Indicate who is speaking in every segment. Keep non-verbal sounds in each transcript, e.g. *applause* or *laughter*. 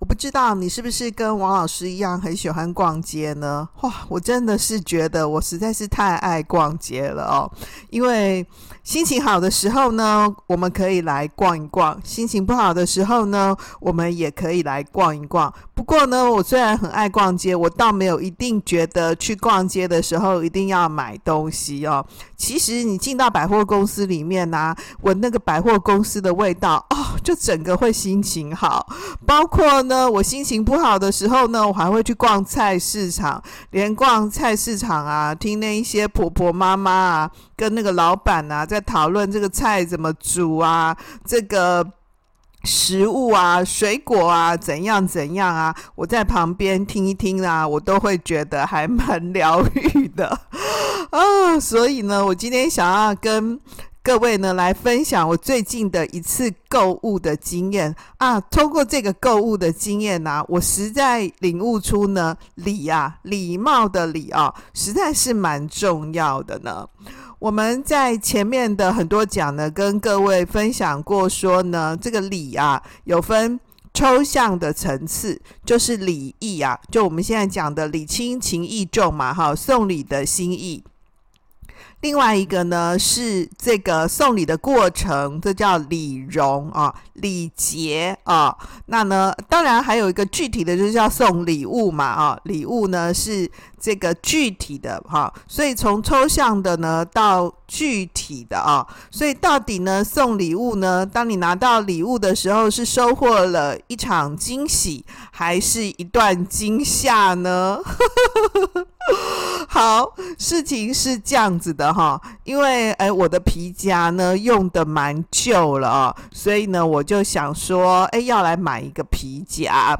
Speaker 1: 我不知道你是不是跟王老师一样很喜欢逛街呢？哇，我真的是觉得我实在是太爱逛街了哦。因为心情好的时候呢，我们可以来逛一逛；心情不好的时候呢，我们也可以来逛一逛。不过呢，我虽然很爱逛街，我倒没有一定觉得去逛街的时候一定要买东西哦。其实你进到百货公司里面啊，闻那个百货公司的味道哦，就整个会心情好，包括。呢，我心情不好的时候呢，我还会去逛菜市场，连逛菜市场啊，听那一些婆婆妈妈啊，跟那个老板啊，在讨论这个菜怎么煮啊，这个食物啊，水果啊，怎样怎样啊，我在旁边听一听啊，我都会觉得还蛮疗愈的 *laughs* 啊。所以呢，我今天想要跟。各位呢，来分享我最近的一次购物的经验啊！通过这个购物的经验呢、我实在领悟出呢，礼啊，礼貌的礼啊，实在是蛮重要的呢。我们在前面的很多讲呢，跟各位分享过说呢，这个礼啊，有分抽象的层次，就是礼义啊，就我们现在讲的礼轻情意重嘛，哈，送礼的心意。另外一个呢，是这个送礼的过程，这叫礼容啊，礼节啊。那呢，当然还有一个具体的，就是叫送礼物嘛啊。礼物呢是这个具体的哈、所以从抽象的呢到具体的啊，所以到底呢送礼物呢，当你拿到礼物的时候，是收获了一场惊喜，还是一段惊吓呢？*laughs* 好，事情是这样子的哈，因为哎，我的皮夹呢用的蛮旧了哦，所以呢，我就想说，哎，要来买一个皮夹。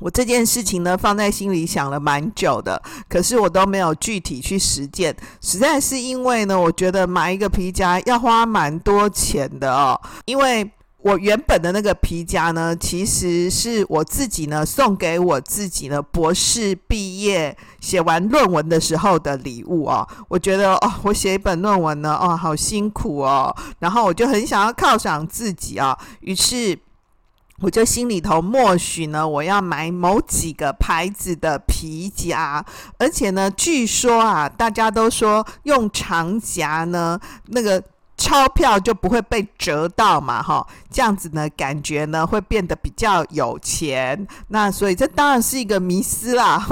Speaker 1: 我这件事情呢放在心里想了蛮久的，可是我都没有具体去实践，实在是因为呢，我觉得买一个皮夹要花蛮多钱的哦，因为。我原本的那个皮夹呢，其实是我自己呢送给我自己呢博士毕业写完论文的时候的礼物哦。我觉得哦，我写一本论文呢，哦，好辛苦哦。然后我就很想要犒赏自己啊，于是我就心里头默许呢，我要买某几个牌子的皮夹，而且呢，据说啊，大家都说用长夹呢，那个。钞票就不会被折到嘛，哈，这样子呢，感觉呢会变得比较有钱。那所以这当然是一个迷思啦。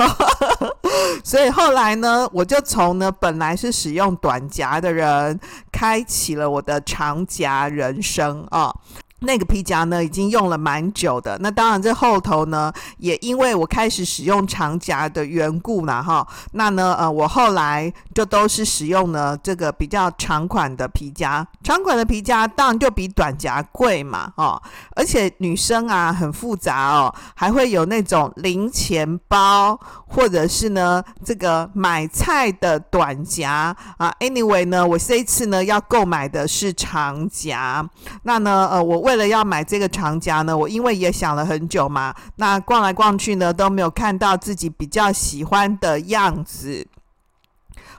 Speaker 1: *laughs* 所以后来呢，我就从呢本来是使用短夹的人，开启了我的长夹人生啊。那个皮夹呢，已经用了蛮久的。那当然，这后头呢，也因为我开始使用长夹的缘故呢，哈。那呢，呃，我后来就都是使用呢这个比较长款的皮夹。长款的皮夹当然就比短夹贵嘛，哦。而且女生啊很复杂哦，还会有那种零钱包，或者是呢这个买菜的短夹啊。Anyway 呢，我这一次呢要购买的是长夹。那呢，呃，我为为了要买这个长夹呢，我因为也想了很久嘛，那逛来逛去呢，都没有看到自己比较喜欢的样子。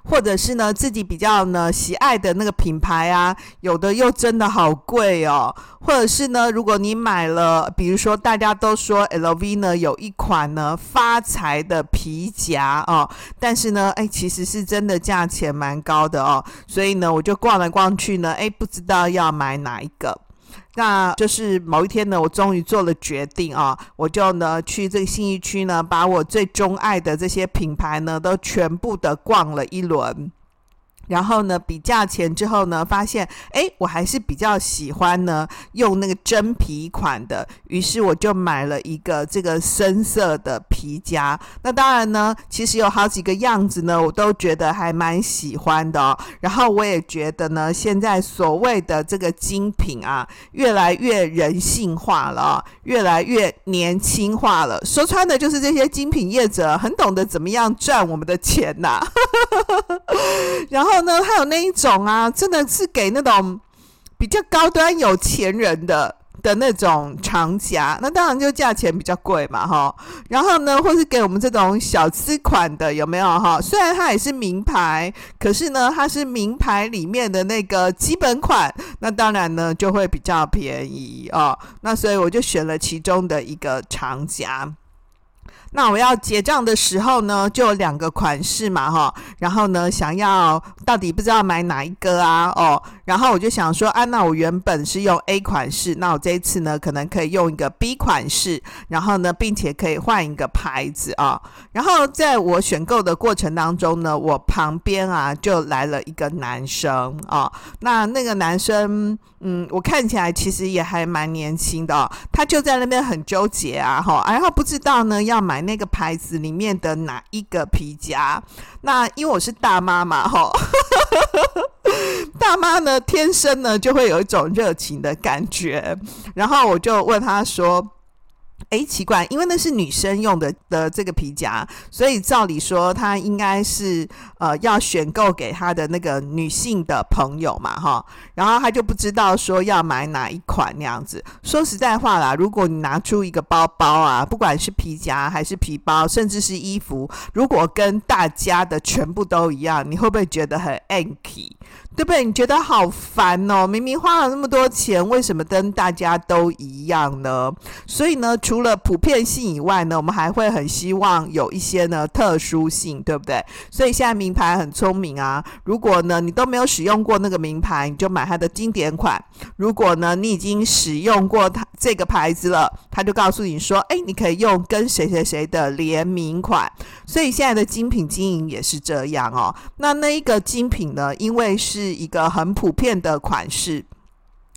Speaker 1: 或者是呢，自己比较呢喜爱的那个品牌啊，有的又真的好贵哦。或者是呢，如果你买了，比如说大家都说 LV 呢有一款呢发财的皮夹哦，但是呢，哎，其实是真的价钱蛮高的哦。所以呢，我就逛来逛去呢，哎，不知道要买哪一个。那就是某一天呢，我终于做了决定啊，我就呢去这个信义区呢，把我最钟爱的这些品牌呢，都全部的逛了一轮。然后呢，比价钱之后呢，发现哎，我还是比较喜欢呢用那个真皮款的，于是我就买了一个这个深色的皮夹。那当然呢，其实有好几个样子呢，我都觉得还蛮喜欢的哦。然后我也觉得呢，现在所谓的这个精品啊，越来越人性化了，越来越年轻化了。说穿的就是这些精品业者很懂得怎么样赚我们的钱呐。*laughs* 然后。呢，还有那一种啊，真的是给那种比较高端有钱人的。的那种长夹，那当然就价钱比较贵嘛，哈。然后呢，或是给我们这种小资款的，有没有哈？虽然它也是名牌，可是呢，它是名牌里面的那个基本款，那当然呢就会比较便宜哦。那所以我就选了其中的一个长夹。那我要结账的时候呢，就有两个款式嘛，哈，然后呢，想要到底不知道买哪一个啊，哦，然后我就想说，啊，那我原本是用 A 款式，那我这一次呢，可能可以用一个 B 款式，然后呢，并且可以换一个牌子啊，然后在我选购的过程当中呢，我旁边啊就来了一个男生啊，那那个男生，嗯，我看起来其实也还蛮年轻的哦，他就在那边很纠结啊，哈，然后不知道呢要买。那个牌子里面的哪一个皮夹？那因为我是大妈嘛，吼，*laughs* 大妈呢天生呢就会有一种热情的感觉，然后我就问他说。哎，奇怪，因为那是女生用的的这个皮夹，所以照理说她应该是呃要选购给她的那个女性的朋友嘛，哈，然后她就不知道说要买哪一款那样子。说实在话啦，如果你拿出一个包包啊，不管是皮夹还是皮包，甚至是衣服，如果跟大家的全部都一样，你会不会觉得很 anky？对不对？你觉得好烦哦！明明花了那么多钱，为什么跟大家都一样呢？所以呢，除了普遍性以外呢，我们还会很希望有一些呢特殊性，对不对？所以现在名牌很聪明啊。如果呢你都没有使用过那个名牌，你就买它的经典款；如果呢你已经使用过它这个牌子了，他就告诉你说：“哎，你可以用跟谁谁谁的联名款。”所以现在的精品经营也是这样哦。那那一个精品呢，因为是是一个很普遍的款式，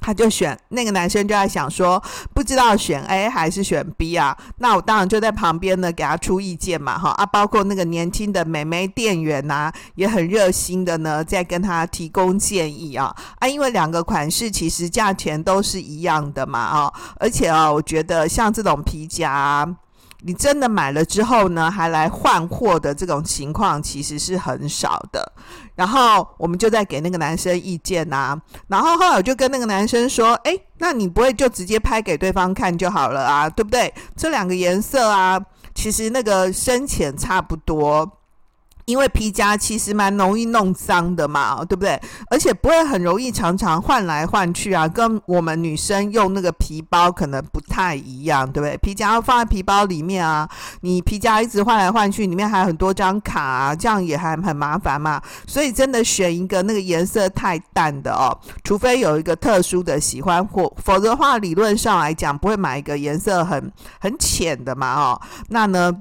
Speaker 1: 他就选那个男生就在想说，不知道选 A 还是选 B 啊？那我当然就在旁边呢，给他出意见嘛，哈。啊，包括那个年轻的美眉店员呐、也很热心的呢，在跟他提供建议啊。啊，因为两个款式其实价钱都是一样的嘛，啊，而且啊，我觉得像这种皮夹、你真的买了之后呢，还来换货的这种情况其实是很少的。然后我们就在给那个男生意见呐。然后后来就跟那个男生说：“诶，那你不会就直接拍给对方看就好了啊？对不对？这两个颜色啊，其实那个深浅差不多。”因为皮夹其实蛮容易弄脏的嘛，对不对？而且不会很容易常常换来换去啊，跟我们女生用那个皮包可能不太一样，对不对？皮夹要放在皮包里面啊，你皮夹一直换来换去，里面还有很多张卡啊，这样也还很麻烦嘛。所以真的选一个那个颜色太淡的哦，除非有一个特殊的喜欢或否则的话，理论上来讲不会买一个颜色很很浅的嘛，哦，那呢？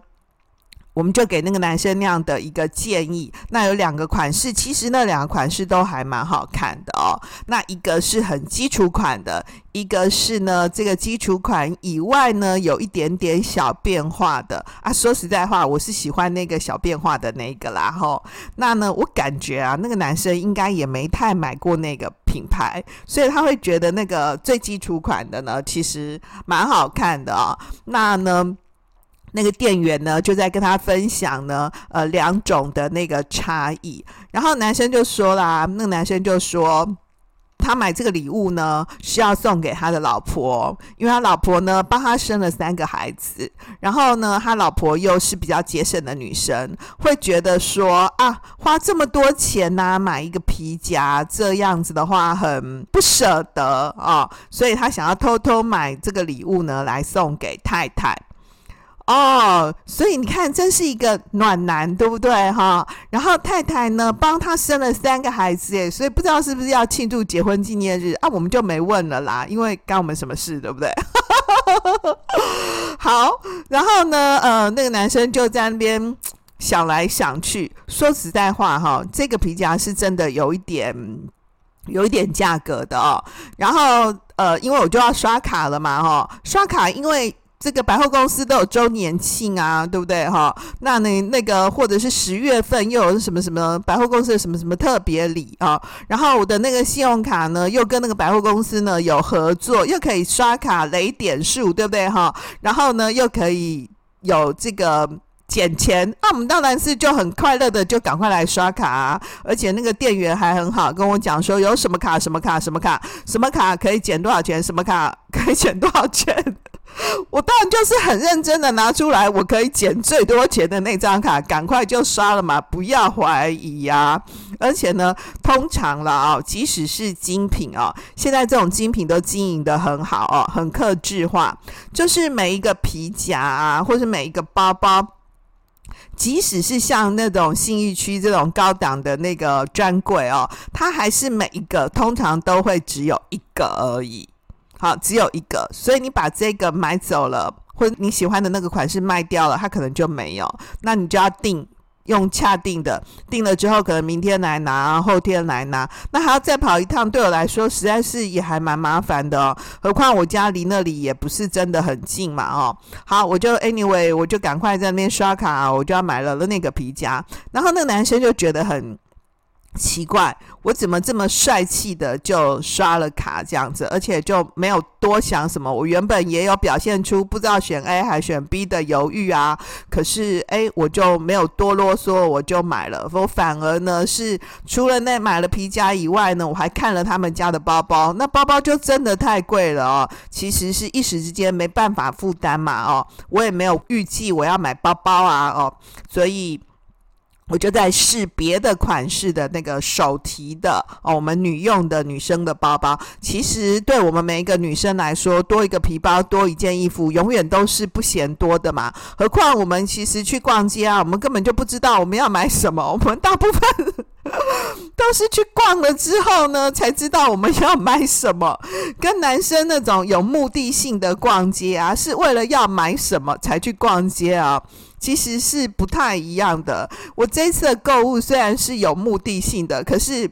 Speaker 1: 我们就给那个男生那样的一个建议。那有两个款式，其实那两个款式都还蛮好看的哦。那一个是很基础款的，一个是呢这个基础款以外呢有一点点小变化的啊。说实在话，我是喜欢那个小变化的那个啦。吼，那呢我感觉啊，那个男生应该也没太买过那个品牌，所以他会觉得那个最基础款的呢其实蛮好看的哦。那呢？那个店员呢，就在跟他分享呢，呃，两种的那个差异。然后男生就说啦，那个男生就说，他买这个礼物呢，是要送给他的老婆，因为他老婆呢帮他生了三个孩子。然后呢，他老婆又是比较节省的女生，会觉得说啊，花这么多钱呢，买一个皮夹，这样子的话很不舍得啊，所以他想要偷偷买这个礼物呢，来送给太太。哦，所以你看，真是一个暖男，对不对哈？然后太太呢，帮他生了三个孩子，诶，所以不知道是不是要庆祝结婚纪念日啊？我们就没问了啦，因为干我们什么事，对不对？*laughs* 好，然后呢，呃，那个男生就在那边想来想去，说实在话哈，这个皮夹是真的有一点，有一点价格的哦。然后呃，因为我就要刷卡了嘛，哈，刷卡因为。这个百货公司都有周年庆啊，对不对哈？那你那个或者是十月份又有什么什么百货公司的什么什么特别礼啊？然后我的那个信用卡呢，又跟那个百货公司呢有合作，又可以刷卡累点数，对不对哈？然后呢，又可以有这个。减钱，那我们当然是就很快乐的就赶快来刷卡啊，而且那个店员还很好，跟我讲说有什么卡什么卡什么卡什么卡可以减多少钱，什么卡可以减多少钱。*laughs* 我当然就是很认真的拿出来，我可以减最多钱的那张卡，赶快就刷了嘛，不要怀疑啊！而且呢，通常了啊，即使是精品啊，现在这种精品都经营得很好哦，很克制化，就是每一个皮夹啊，或是每一个包包，即使是像那种信义区这种高档的那个专柜哦，它还是每一个通常都会只有一个而已。好，只有一个，所以你把这个买走了，或者你喜欢的那个款式卖掉了，它可能就没有，那你就要订，用恰定的，订了之后可能明天来拿，后天来拿，那还要再跑一趟，对我来说实在是也还蛮麻烦的哦。何况我家离那里也不是真的很近嘛，哦，好，我就 anyway，我就赶快在那边刷卡，我就要买了那个皮夹，然后那个男生就觉得很。奇怪，我怎么这么帅气的就刷了卡这样子，而且就没有多想什么。我原本也有表现出不知道选 A 还选 B 的犹豫啊，可是诶，我就没有多啰嗦，我就买了。我反而呢是除了那买了皮夹以外呢，我还看了他们家的包包，那包包就真的太贵了哦。其实是一时之间没办法负担嘛哦，我也没有预计我要买包包啊哦，所以。我就在试别的款式的那个手提的哦，我们女用的女生的包包，其实对我们每一个女生来说，多一个皮包，多一件衣服，永远都是不嫌多的嘛。何况我们其实去逛街啊，我们根本就不知道我们要买什么，*laughs* 我们大部分都是去逛了之后呢，才知道我们要买什么。跟男生那种有目的性的逛街啊，是为了要买什么才去逛街啊。其实是不太一样的。我这次的购物虽然是有目的性的，可是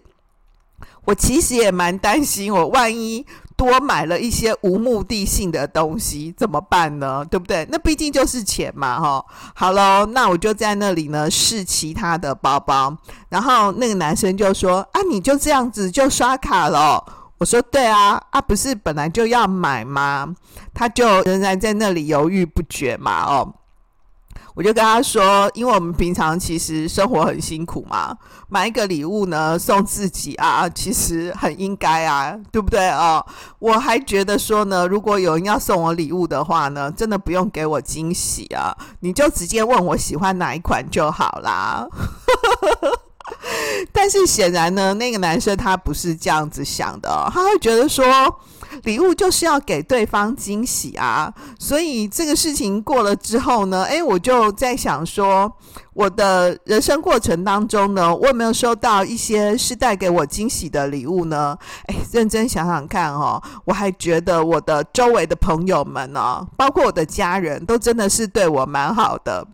Speaker 1: 我其实也蛮担心，我万一多买了一些无目的性的东西怎么办呢？对不对？那毕竟就是钱嘛，哈。好喽，那我就在那里呢试其他的包包，然后那个男生就说：“啊，你就这样子就刷卡了？”我说：“对啊，啊，不是本来就要买吗？”他就仍然在那里犹豫不决嘛，哦。我就跟他说，因为我们平常其实生活很辛苦嘛，买一个礼物呢送自己啊，其实很应该啊，对不对哦？我还觉得说呢，如果有人要送我礼物的话呢，真的不用给我惊喜啊，你就直接问我喜欢哪一款就好啦。*laughs* 但是显然呢，那个男生他不是这样子想的，他会觉得说。礼物就是要给对方惊喜啊，所以这个事情过了之后呢，诶，我就在想说，我的人生过程当中呢，我有没有收到一些是带给我惊喜的礼物呢？诶，认真想想看哦，我还觉得我的周围的朋友们呢，包括我的家人都真的是对我蛮好的。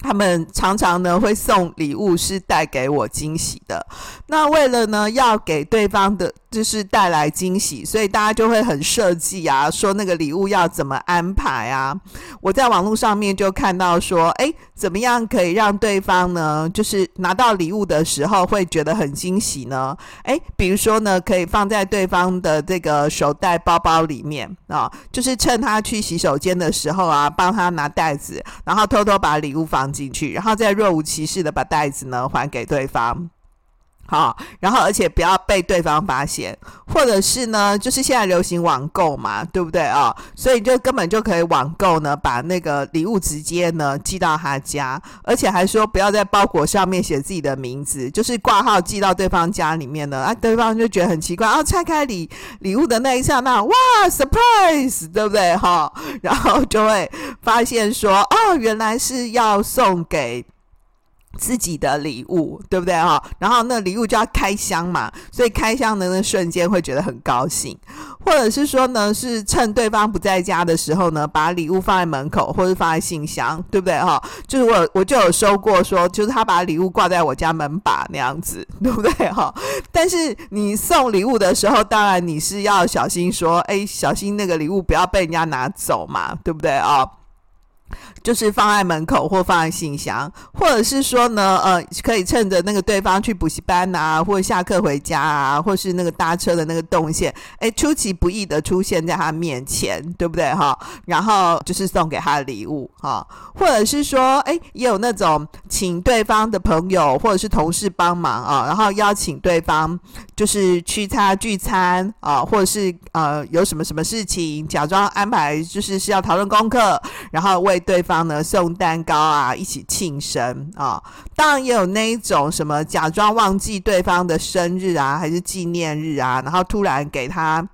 Speaker 1: 他们常常呢会送礼物，是带给我惊喜的。那为了呢要给对方的，就是带来惊喜，所以大家就会很设计啊，说那个礼物要怎么安排啊。我在网络上面就看到说，诶，怎么样可以让对方呢，就是拿到礼物的时候会觉得很惊喜呢？诶，比如说呢，可以放在对方的这个手袋包包里面啊，就是趁他去洗手间的时候啊，帮他拿袋子，然后偷偷把礼物放进去，然后再若无其事的把袋子呢还给对方。好，然后而且不要被对方发现，或者是呢，就是现在流行网购嘛，对不对啊？所以就根本就可以网购呢，把那个礼物直接呢寄到他家，而且还说不要在包裹上面写自己的名字，就是挂号寄到对方家里面呢，啊，对方就觉得很奇怪，啊，拆开礼礼物的那一刹那，哇，surprise，对不对哈？然后就会发现说，哦，原来是要送给。自己的礼物，对不对哈？然后那礼物就要开箱嘛，所以开箱的那瞬间会觉得很高兴，或者是说呢，是趁对方不在家的时候呢，把礼物放在门口或者放在信箱，对不对哈？就是我我就有收过说，就是他把礼物挂在我家门把那样子，对不对哈？但是你送礼物的时候，当然你是要小心说，哎，小心那个礼物不要被人家拿走嘛，对不对啊？就是放在门口或放在信箱，或者是说呢，呃，可以趁着那个对方去补习班啊，或者下课回家啊，或是那个搭车的那个动线，哎，出其不意的出现在他面前，对不对哈？然后就是送给他的礼物哈，或者是说，哎，也有那种请对方的朋友或者是同事帮忙啊，然后邀请对方就是去他聚餐啊，或者是呃有什么什么事情，假装安排就是是要讨论功课，然后为对方呢送蛋糕啊，一起庆生啊，当然也有那一种什么假装忘记对方的生日啊，还是纪念日啊，然后突然给他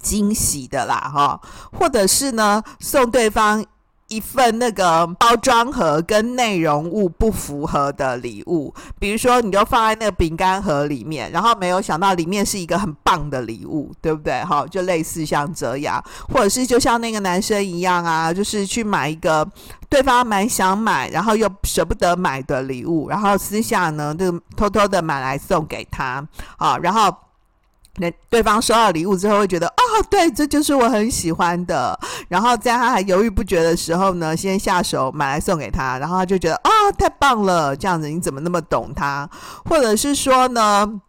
Speaker 1: 惊喜的啦，哈，或者是呢送对方。一份那个包装盒跟内容物不符合的礼物，比如说你就放在那个饼干盒里面，然后没有想到里面是一个很棒的礼物，对不对？哈，就类似像这样，或者是就像那个男生一样啊，就是去买一个对方蛮想买，然后又舍不得买的礼物，然后私下呢就偷偷的买来送给他，啊，然后。那对方收到礼物之后会觉得，哦，对，这就是我很喜欢的。然后在他还犹豫不决的时候呢，先下手买来送给他，然后他就觉得，哦，太棒了，这样子你怎么那么懂他？或者是说呢，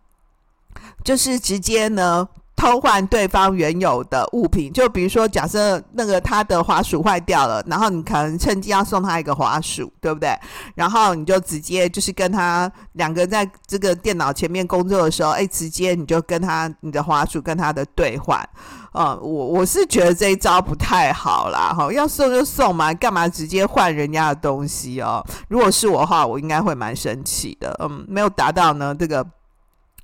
Speaker 1: 就是直接呢。偷换对方原有的物品，就比如说，假设那个他的滑鼠坏掉了，然后你可能趁机要送他一个滑鼠，对不对？然后你就直接就是跟他两个在这个电脑前面工作的时候，哎，直接你就跟他你的滑鼠跟他的兑换，嗯，我我是觉得这一招不太好啦，哈，要送就送嘛，干嘛直接换人家的东西哦？如果是我的话，我应该会蛮生气的，嗯，没有达到呢这个。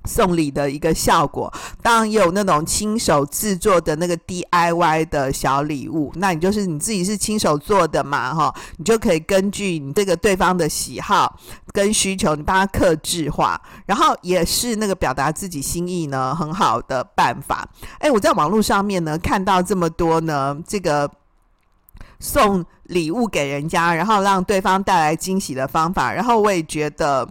Speaker 1: 送礼的一个效果，当然也有那种亲手制作的那个 DIY 的小礼物，那你就是你自己是亲手做的嘛，哈，你就可以根据你这个对方的喜好跟需求，你帮他客制化，然后也是那个表达自己心意呢，很好的办法。哎，我在网络上面呢看到这么多呢，这个。送礼物给人家，然后让对方带来惊喜的方法，然后我也觉得，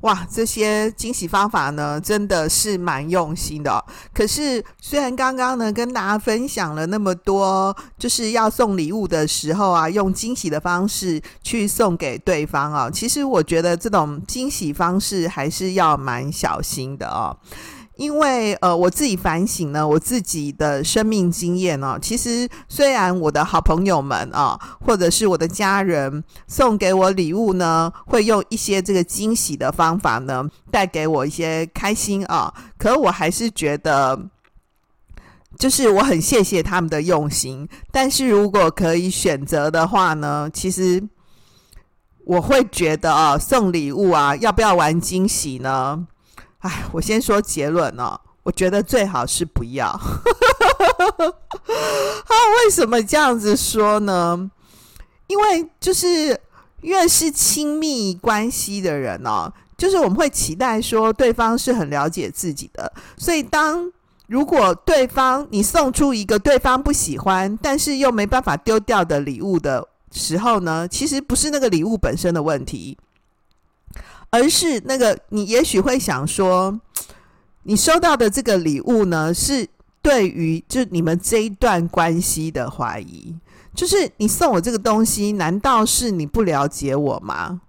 Speaker 1: 哇，这些惊喜方法呢，真的是蛮用心的。可是，虽然刚刚呢跟大家分享了那么多，就是要送礼物的时候啊，用惊喜的方式去送给对方啊，其实我觉得这种惊喜方式还是要蛮小心的哦。因为呃，我自己反省呢，我自己的生命经验呢，其实虽然我的好朋友们啊，或者是我的家人送给我礼物呢，会用一些这个惊喜的方法呢，带给我一些开心啊，可我还是觉得，就是我很谢谢他们的用心。但是如果可以选择的话呢，其实我会觉得啊，送礼物啊，要不要玩惊喜呢？哎，我先说结论哦，我觉得最好是不要。*laughs* 啊，为什么这样子说呢？因为就是越是亲密关系的人哦，就是我们会期待说对方是很了解自己的，所以当如果对方你送出一个对方不喜欢，但是又没办法丢掉的礼物的时候呢，其实不是那个礼物本身的问题。而是那个，你也许会想说，*tsk* 你收到的这个礼物呢，是对于就你们这一段关系的怀疑，就是你送我这个东西，难道是你不了解我吗？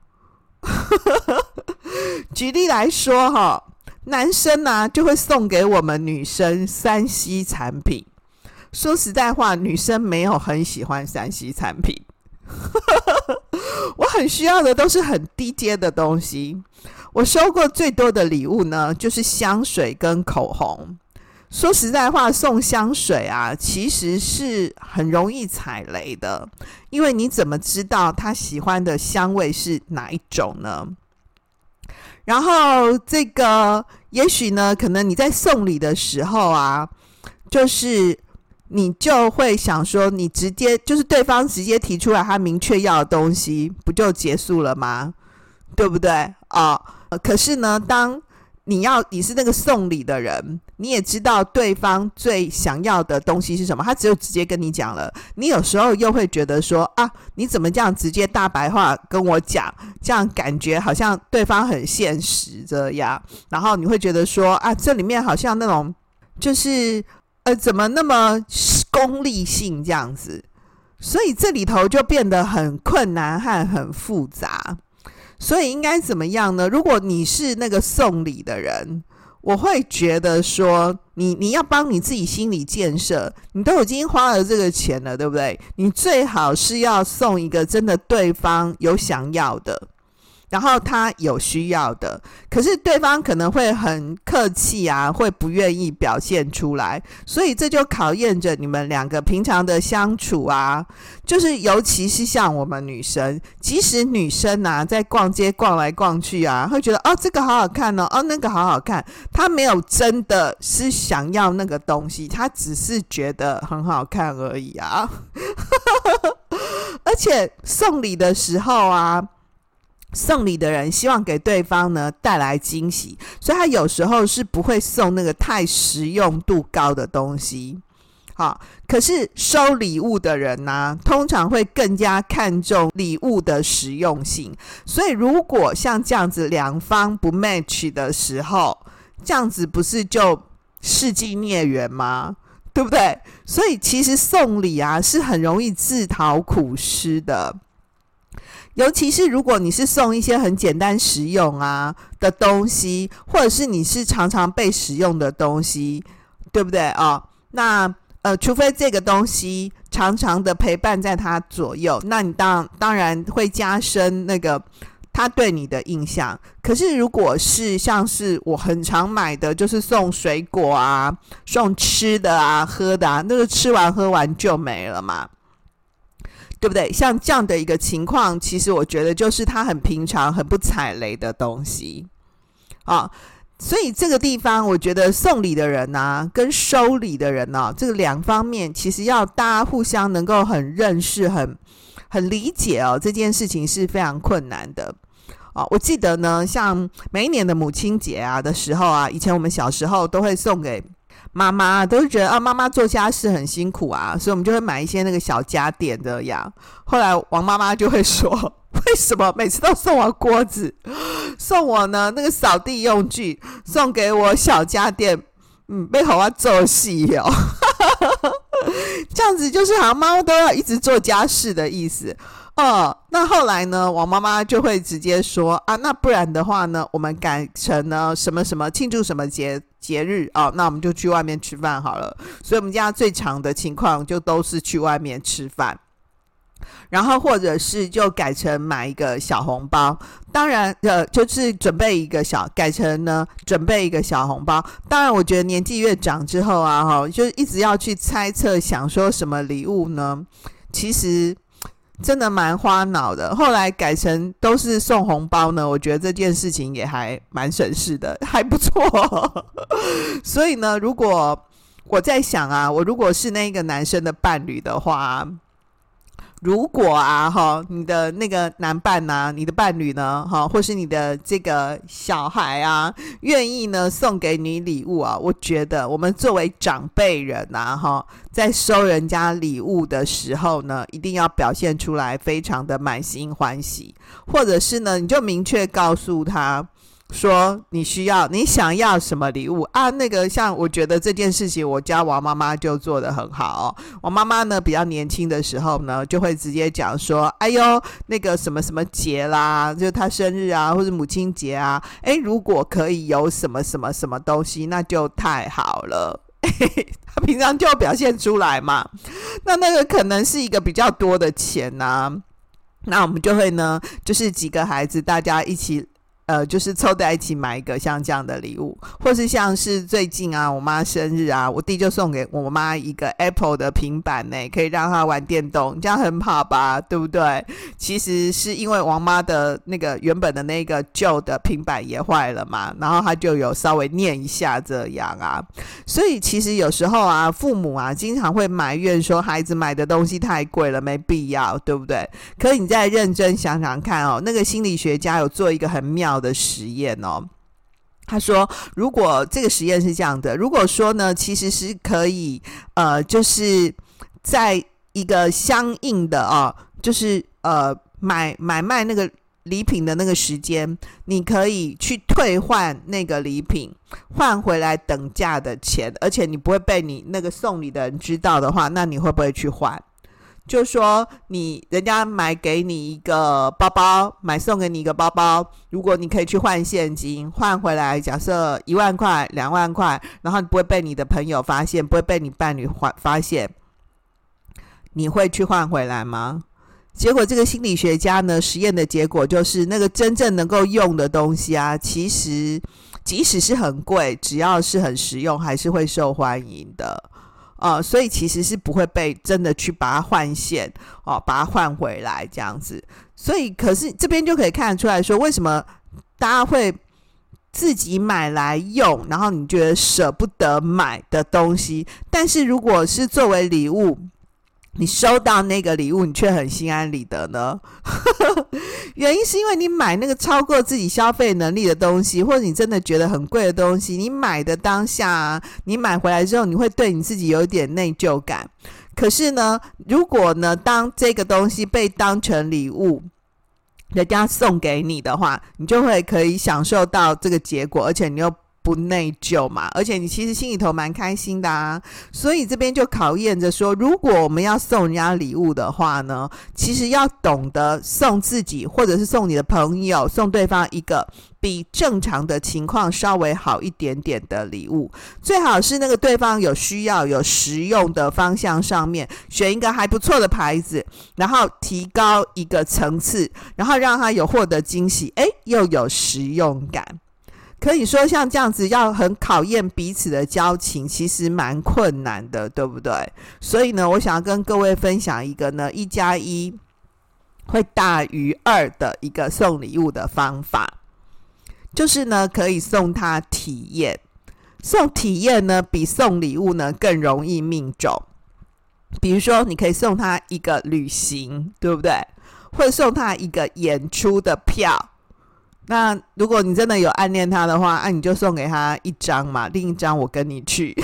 Speaker 1: *laughs* 举例来说，哈，男生呢、就会送给我们女生 3C 产品。说实在话，女生没有很喜欢 3C 产品。*laughs* 我很需要的都是很低阶的东西。我收过最多的礼物呢，就是香水跟口红。说实在话，送香水啊，其实是很容易踩雷的，因为你怎么知道他喜欢的香味是哪一种呢？然后这个，也许呢，可能你在送礼的时候啊，就是。你就会想说，你直接就是对方直接提出来他明确要的东西，不就结束了吗？对不对？啊、哦，可是呢，当你要你是那个送礼的人，你也知道对方最想要的东西是什么，他只有直接跟你讲了。你有时候又会觉得说啊，你怎么这样直接大白话跟我讲？这样感觉好像对方很现实这样，然后你会觉得说啊，这里面好像那种就是。呃，怎么那么功利性这样子？所以这里头就变得很困难和很复杂。所以应该怎么样呢？如果你是那个送礼的人，我会觉得说，你你要帮你自己心理建设，你都已经花了这个钱了，对不对？你最好是要送一个真的对方有想要的。然后他有需要的，可是对方可能会很客气啊，会不愿意表现出来，所以这就考验着你们两个平常的相处啊。就是尤其是像我们女生，即使女生啊在逛街逛来逛去啊，会觉得哦这个好好看哦，哦那个好好看，她没有真的是想要那个东西，她只是觉得很好看而已啊。*laughs* 而且送礼的时候啊。送礼的人希望给对方呢带来惊喜，所以他有时候是不会送那个太实用度高的东西。好，可是收礼物的人呢，通常会更加看重礼物的实用性。所以如果像这样子两方不 match 的时候，这样子不是就世纪孽缘吗？对不对？所以其实送礼啊是很容易自讨苦吃的。尤其是如果你是送一些很简单实用啊的东西，或者是你是常常被使用的东西，对不对啊？那呃，除非这个东西常常的陪伴在他左右，那你当当然会加深那个他对你的印象。可是如果是像是我很常买的，就是送水果啊、送吃的啊、喝的啊，那个吃完喝完就没了嘛。对不对？像这样的一个情况，其实我觉得就是他很平常、很不踩雷的东西啊。所以这个地方，我觉得送礼的人啊，跟收礼的人啊，这个两方面其实要大家互相能够很认识、很很理解哦，这件事情是非常困难的啊。我记得呢，像每一年的母亲节啊的时候啊，以前我们小时候都会送给。妈妈都是觉得啊，妈妈做家事很辛苦啊，所以我们就会买一些那个小家电的呀。后来王妈妈就会说：“ *laughs* 为什么每次都送我锅子，送我呢那个扫地用具，送给我小家电？嗯，背后要做戏哦。*laughs* ”这样子就是好像妈妈都要一直做家事的意思。哦，那后来呢？王妈妈就会直接说啊，那不然的话呢，我们改成呢什么什么庆祝什么节节日，哦，那我们就去外面吃饭好了。所以我们家最常的情况就都是去外面吃饭，然后或者是就改成买一个小红包。当然，呃，就是准备一个小，改成呢准备一个小红包。当然，我觉得年纪越长之后啊，哈，就一直要去猜测，想说什么礼物呢？其实。真的蛮花脑的，后来改成都是送红包呢，我觉得这件事情也还蛮省事的，*laughs* 还不错。*laughs* 所以呢，如果我在想啊，我如果是那个男生的伴侣的话。如果啊，哈，你的那个男伴呐、你的伴侣呢，哈，或是你的这个小孩啊，愿意呢送给你礼物啊，我觉得我们作为长辈人呐，哈，在收人家礼物的时候呢，一定要表现出来非常的满心欢喜，或者是呢，你就明确告诉他。说你需要，你想要什么礼物啊？那个像我觉得这件事情，我家王妈妈就做得很好哦。王妈妈呢比较年轻的时候呢，就会直接讲说：“哎呦，那个什么什么节啦，就是她生日啊，或者母亲节啊，哎，如果可以有什么什么什么东西，那就太好了。*laughs* ”他平常就表现出来嘛。那那个可能是一个比较多的钱呐，那我们就会呢，就是几个孩子大家一起。呃，就是凑在一起买一个像这样的礼物，或是像是最近啊，我妈生日啊，我弟就送给我妈一个 Apple 的平板呢，可以让她玩电动，这样很好吧？对不对？其实是因为王妈的那个原本的那个旧的平板也坏了嘛，然后她就有稍微念一下这样啊。所以其实有时候啊，父母啊经常会埋怨说孩子买的东西太贵了，没必要，对不对？可是你再认真想想看哦，那个心理学家有做一个很妙的实验哦，他说，如果这个实验是这样的，如果说呢，其实是可以，呃，就是在一个相应的啊、哦，就是呃买买卖那个礼品的那个时间，你可以去退换那个礼品，换回来等价的钱，而且你不会被你那个送礼的人知道的话，那你会不会去换？就说你人家买给你一个包包，买送给你一个包包，如果你可以去换现金换回来，假设一万块、两万块，然后你不会被你的朋友发现，不会被你伴侣发发现，你会去换回来吗？结果这个心理学家呢，实验的结果就是，那个真正能够用的东西啊，其实即使是很贵，只要是很实用，还是会受欢迎的。啊、所以其实是不会被真的去把它换线哦，把它换回来这样子。所以，可是这边就可以看得出来说，为什么大家会自己买来用，然后你觉得舍不得买的东西，但是如果是作为礼物。你收到那个礼物，你却很心安理得呢？*laughs* 原因是因为你买那个超过自己消费能力的东西，或者你真的觉得很贵的东西，你买的当下，你买回来之后，你会对你自己有一点内疚感。可是呢，如果呢，当这个东西被当成礼物，人家送给你的话，你就会可以享受到这个结果，而且你又。不内疚嘛，而且你其实心里头蛮开心的啊，所以这边就考验着说，如果我们要送人家礼物的话呢，其实要懂得送自己，或者是送你的朋友，送对方一个比正常的情况稍微好一点点的礼物，最好是那个对方有需要、有实用的方向上面，选一个还不错的牌子，然后提高一个层次，然后让他有获得惊喜，诶，又有实用感。可以说像这样子要很考验彼此的交情，其实蛮困难的，对不对？所以呢，我想要跟各位分享一个呢，一加一会大于二的一个送礼物的方法，就是呢，可以送他体验。送体验呢，比送礼物呢更容易命中。比如说，你可以送他一个旅行，对不对？或者送他一个演出的票。那如果你真的有暗恋他的话，那、你就送给他一张嘛，另一张我跟你去。*laughs*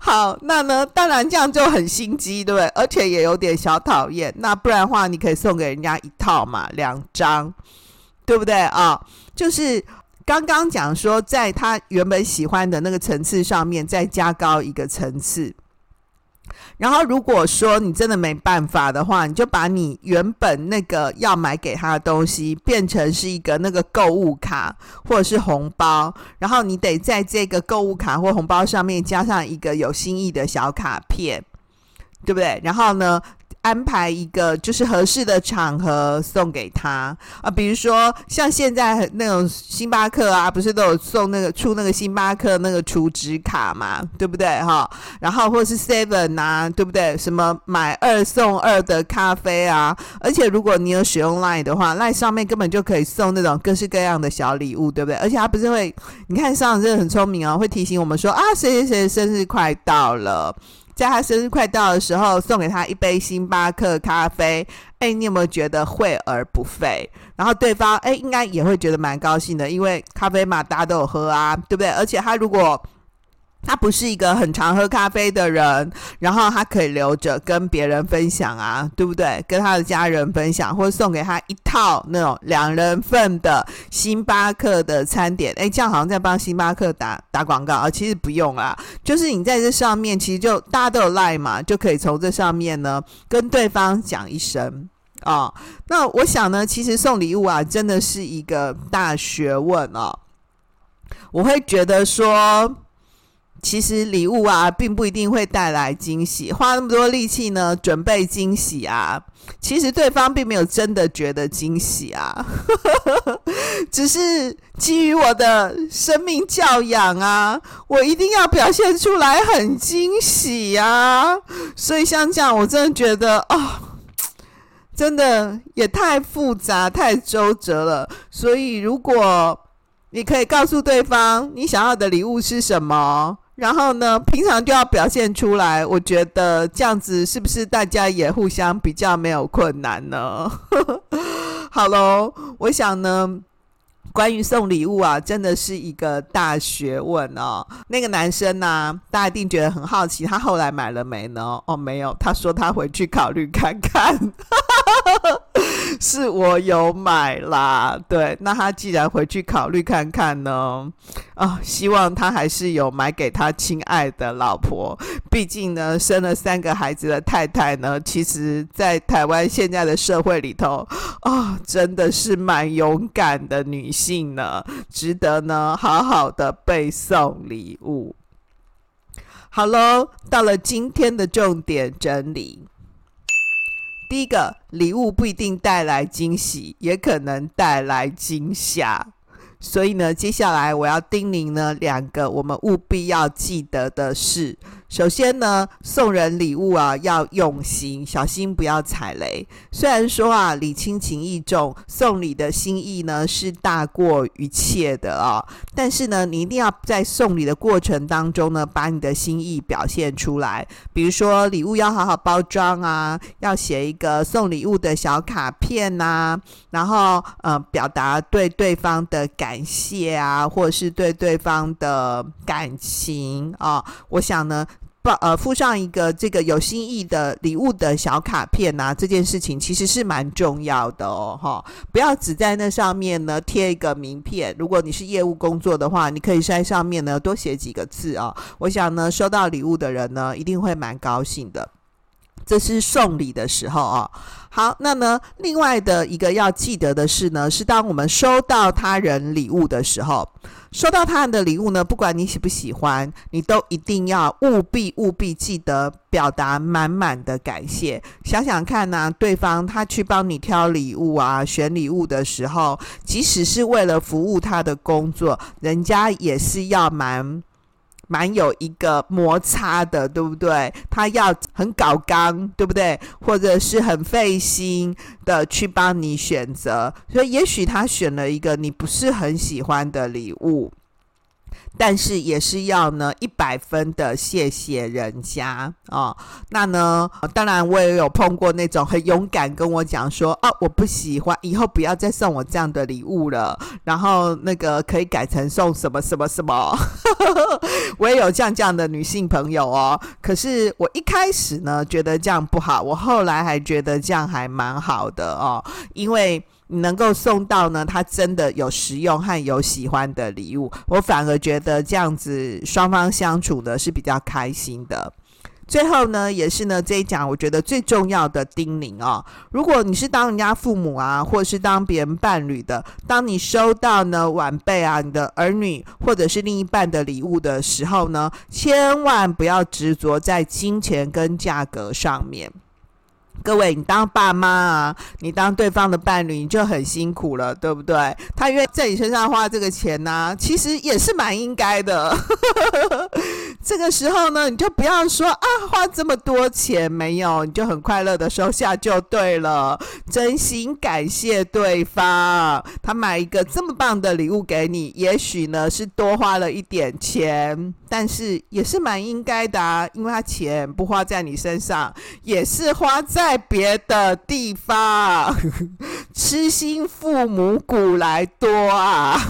Speaker 1: 好，那呢，当然这样就很心机，对不对？而且也有点小讨厌。那不然的话，你可以送给人家一套嘛，两张，对不对啊、就是刚刚讲说，在他原本喜欢的那个层次上面，再加高一个层次。然后，如果说你真的没办法的话，你就把你原本那个要买给他的东西变成是一个那个购物卡或者是红包，然后你得在这个购物卡或红包上面加上一个有心意的小卡片，对不对？然后呢，安排一个就是合适的场合送给他啊，比如说像现在那种星巴克啊，不是都有送那个出那个星巴克那个储值卡嘛，对不对哈？然后或是 Seven 啊，对不对？什么买二送二的咖啡啊，而且如果你有使用 Line 的话，Line 上面根本就可以送那种各式各样的小礼物，对不对？而且它不是会，你看上真的很聪明哦，会提醒我们说啊，谁谁谁生日快到了。在他生日快到的时候，送给他一杯星巴克咖啡。哎，你有没有觉得惠而不费？然后对方哎，应该也会觉得蛮高兴的，因为咖啡嘛，大家都有喝啊，对不对？而且他如果他不是一个很常喝咖啡的人，然后他可以留着跟别人分享啊，对不对？跟他的家人分享，或者送给他一套那种两人份的星巴克的餐点。诶，这样好像在帮星巴克打打广告啊，其实不用啦，就是你在这上面，其实就大家都有 LINE 嘛，就可以从这上面呢跟对方讲一声啊、哦。那我想呢，其实送礼物啊，真的是一个大学问哦。我会觉得说。其实礼物啊，并不一定会带来惊喜。花那么多力气呢，准备惊喜啊，其实对方并没有真的觉得惊喜啊，*laughs* 只是基于我的生命教养啊，我一定要表现出来很惊喜啊。所以像这样，我真的觉得哦，真的也太复杂、太周折了。所以如果你可以告诉对方你想要的礼物是什么。然后呢，平常就要表现出来。我觉得这样子是不是大家也互相比较没有困难呢？*laughs* 好喽，我想呢，关于送礼物啊，真的是一个大学问哦。那个男生呢、大家一定觉得很好奇，他后来买了没呢？哦，没有，他说他回去考虑看看。*laughs* 是我有买啦。对，那他既然回去考虑看看呢，啊、希望他还是有买给他亲爱的老婆。毕竟呢，生了三个孩子的太太呢，其实在台湾现在的社会里头，啊、真的是蛮勇敢的女性呢，值得呢好好的背诵礼物。好喽，到了今天的重点整理。第一个，礼物不一定带来惊喜，也可能带来惊吓。所以呢，接下来我要叮咛呢两个我们务必要记得的事。首先呢，送人礼物啊，要用心，小心不要踩雷。虽然说啊，礼轻情意重，送礼的心意呢是大过一切的啊、哦，但是呢，你一定要在送礼的过程当中呢，把你的心意表现出来。比如说，礼物要好好包装啊，要写一个送礼物的小卡片呐、啊，然后呃，表达对对方的感谢啊，或者是对对方的感情啊、哦。我想呢。呃，附上一个这个有心意的礼物的小卡片呐、这件事情其实是蛮重要的哦，哈，不要只在那上面呢贴一个名片。如果你是业务工作的话，你可以在上面呢多写几个字啊、哦。我想呢，收到礼物的人呢一定会蛮高兴的。这是送礼的时候啊、哦。好，那呢，另外的一个要记得的是呢，是当我们收到他人礼物的时候。收到他人的礼物呢，不管你喜不喜欢，你都一定要务必务必记得表达满满的感谢。想想看呢、对方他去帮你挑礼物啊、选礼物的时候，即使是为了服务他的工作，人家也是要蛮。蛮有一个摩擦的，对不对？他要很搞刚，对不对？或者是很费心的去帮你选择，所以也许他选了一个你不是很喜欢的礼物。但是也是要呢一百分的谢谢人家哦。那呢，当然我也有碰过那种很勇敢跟我讲说，哦，我不喜欢，以后不要再送我这样的礼物了。然后那个可以改成送什么什么什么。*laughs* 我也有这样这样的女性朋友哦。可是我一开始呢觉得这样不好，我后来还觉得这样还蛮好的哦，因为。你能够送到呢，他真的有实用和有喜欢的礼物，我反而觉得这样子双方相处的是比较开心的。最后呢，也是呢这一讲我觉得最重要的叮咛哦，如果你是当人家父母啊，或是当别人伴侣的，当你收到呢晚辈啊、你的儿女或者是另一半的礼物的时候呢，千万不要执着在金钱跟价格上面。各位，你当爸妈啊，你当对方的伴侣，你就很辛苦了，对不对？他愿意在你身上花这个钱呢、其实也是蛮应该的。这个时候呢，你就不要说啊，花这么多钱没有，你就很快乐的收下就对了。真心感谢对方，他买一个这么棒的礼物给你，也许呢是多花了一点钱，但是也是蛮应该的啊，因为他钱不花在你身上，也是花在别的地方。*laughs* 痴心父母古来多啊，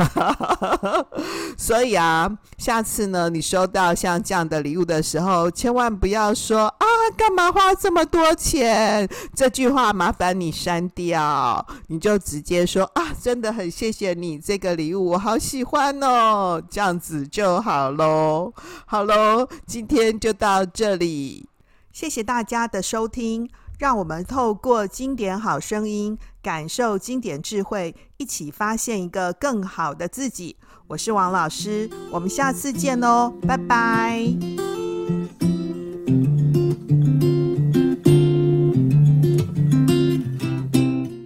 Speaker 1: *laughs* 所以啊，下次呢，你收到像这样的礼物的时候，千万不要说啊，干嘛花这么多钱？这句话麻烦你删掉，你就直接说啊，真的很谢谢你这个礼物，我好喜欢哦，这样子就好喽。好喽，今天就到这里，谢谢大家的收听。让我们透过经典好声音，感受经典智慧，一起发现一个更好的自己。我是王老师，我们下次见哦，拜拜。